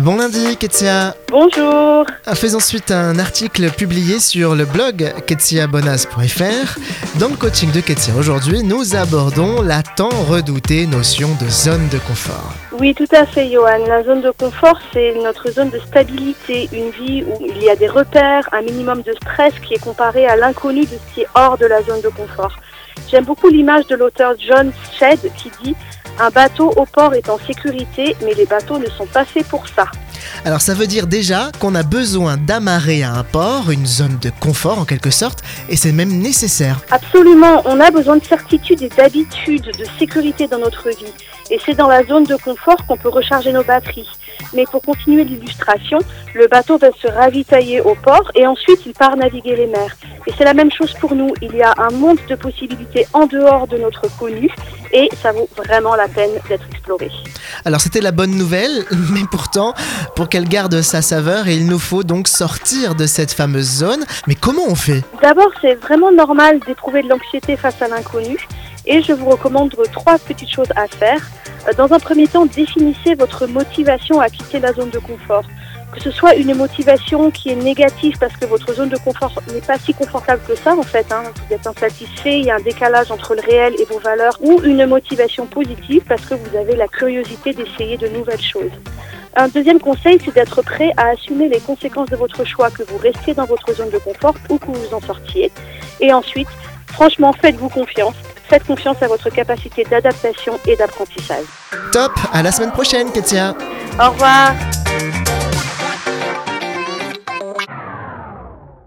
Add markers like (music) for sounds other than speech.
Bon lundi, Ketsia. Bonjour. Faisons suite à un article publié sur le blog ketsiabonas.fr. Dans le coaching de Ketsia aujourd'hui, nous abordons la tant redoutée notion de zone de confort. Oui, tout à fait, Johan. La zone de confort, c'est notre zone de stabilité, une vie où il y a des repères, un minimum de stress qui est comparé à l'inconnu de ce qui est hors de la zone de confort. J'aime beaucoup l'image de l'auteur John Shedd qui dit un bateau au port est en sécurité, mais les bateaux ne sont pas faits pour ça. Alors ça veut dire déjà qu'on a besoin d'amarrer à un port, une zone de confort en quelque sorte, et c'est même nécessaire. Absolument, on a besoin de certitude et d'habitude, de sécurité dans notre vie. Et c'est dans la zone de confort qu'on peut recharger nos batteries. Mais pour continuer l'illustration, le bateau va se ravitailler au port et ensuite il part naviguer les mers. Et c'est la même chose pour nous. Il y a un monde de possibilités en dehors de notre connu et ça vaut vraiment la peine d'être exploré. Alors c'était la bonne nouvelle, (laughs) mais pourtant, pour qu'elle garde sa saveur, il nous faut donc sortir de cette fameuse zone. Mais comment on fait? D'abord, c'est vraiment normal d'éprouver de l'anxiété face à l'inconnu et je vous recommande trois petites choses à faire. Dans un premier temps, définissez votre motivation à quitter la zone de confort que ce soit une motivation qui est négative parce que votre zone de confort n'est pas si confortable que ça en fait, hein. vous êtes insatisfait, il y a un décalage entre le réel et vos valeurs, ou une motivation positive parce que vous avez la curiosité d'essayer de nouvelles choses. Un deuxième conseil, c'est d'être prêt à assumer les conséquences de votre choix, que vous restiez dans votre zone de confort ou que vous en sortiez. Et ensuite, franchement, faites-vous confiance. Faites confiance à votre capacité d'adaptation et d'apprentissage. Top, à la semaine prochaine, Ketia. Au revoir.